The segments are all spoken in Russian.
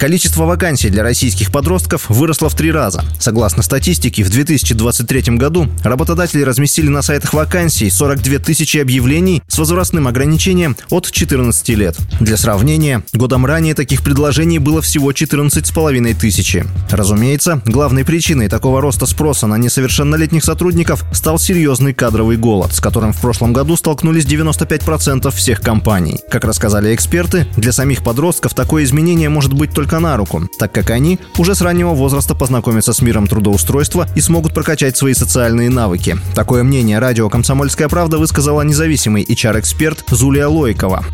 Количество вакансий для российских подростков выросло в три раза. Согласно статистике, в 2023 году работодатели разместили на сайтах вакансий 42 тысячи объявлений с возрастным ограничением от 14 лет. Для сравнения, годом ранее таких предложений было всего 14,5 тысячи. Разумеется, главной причиной такого роста спроса на несовершеннолетних сотрудников стал серьезный кадровый голод, с которым в прошлом году столкнулись 95% всех компаний. Как рассказали эксперты, для самих подростков такое изменение может быть только только на руку, так как они уже с раннего возраста познакомятся с миром трудоустройства и смогут прокачать свои социальные навыки. Такое мнение радио «Комсомольская правда» высказала независимый HR-эксперт Зулия Лойкова.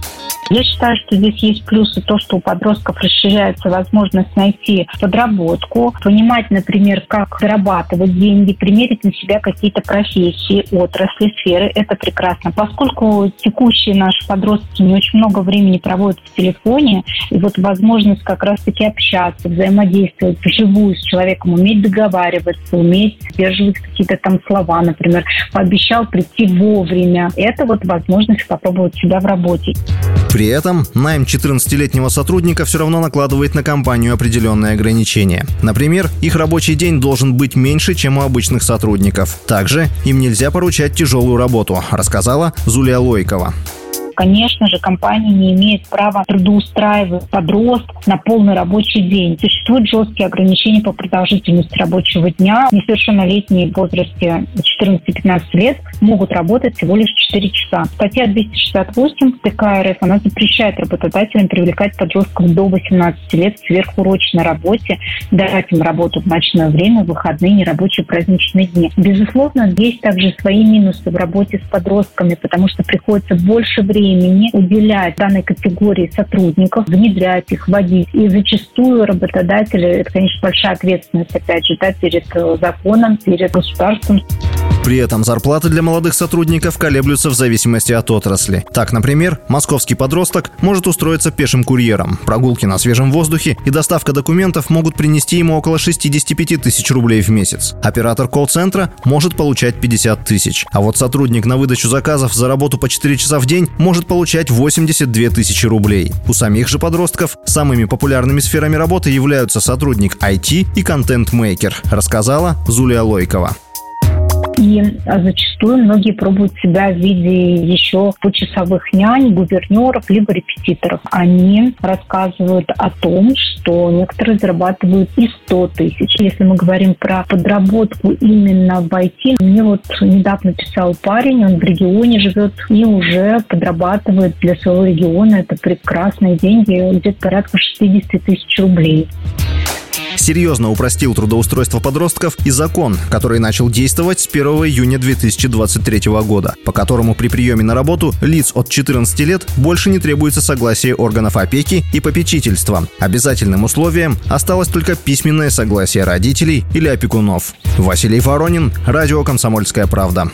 Я считаю, что здесь есть плюсы то, что у подростков расширяется возможность найти подработку, понимать, например, как зарабатывать деньги, примерить на себя какие-то профессии, отрасли, сферы. Это прекрасно. Поскольку текущие наши подростки не очень много времени проводят в телефоне, и вот возможность как раз-таки общаться, взаимодействовать вживую с человеком, уметь договариваться, уметь сдерживать какие-то там слова, например, пообещал прийти вовремя. Это вот возможность попробовать себя в работе. При этом найм 14-летнего сотрудника все равно накладывает на компанию определенные ограничения. Например, их рабочий день должен быть меньше, чем у обычных сотрудников. Также им нельзя поручать тяжелую работу, рассказала Зулия Лойкова конечно же, компания не имеет права трудоустраивать подростков на полный рабочий день. Существуют жесткие ограничения по продолжительности рабочего дня. Несовершеннолетние в возрасте 14-15 лет могут работать всего лишь 4 часа. Статья 268 ТК РФ, она запрещает работодателям привлекать подростков до 18 лет сверхурочной работе, давать им работу в ночное время, в выходные, нерабочие праздничные дни. Безусловно, есть также свои минусы в работе с подростками, потому что приходится больше времени времени уделять данной категории сотрудников, внедрять их, вводить. И зачастую работодатели, это, конечно, большая ответственность, опять же, да, перед э, законом, перед государством. При этом зарплаты для молодых сотрудников колеблются в зависимости от отрасли. Так, например, московский подросток может устроиться пешим курьером. Прогулки на свежем воздухе и доставка документов могут принести ему около 65 тысяч рублей в месяц. Оператор колл-центра может получать 50 тысяч. А вот сотрудник на выдачу заказов за работу по 4 часа в день может получать 82 тысячи рублей. У самих же подростков самыми популярными сферами работы являются сотрудник IT и контент-мейкер, рассказала Зулия Лойкова. И зачастую многие пробуют себя в виде еще почасовых нянь, гувернеров, либо репетиторов. Они рассказывают о том, что некоторые зарабатывают и 100 тысяч. Если мы говорим про подработку именно в IT, мне вот недавно писал парень, он в регионе живет и уже подрабатывает для своего региона. Это прекрасные деньги, где-то порядка 60 тысяч рублей серьезно упростил трудоустройство подростков и закон, который начал действовать с 1 июня 2023 года, по которому при приеме на работу лиц от 14 лет больше не требуется согласие органов опеки и попечительства. Обязательным условием осталось только письменное согласие родителей или опекунов. Василий Воронин, Радио «Комсомольская правда».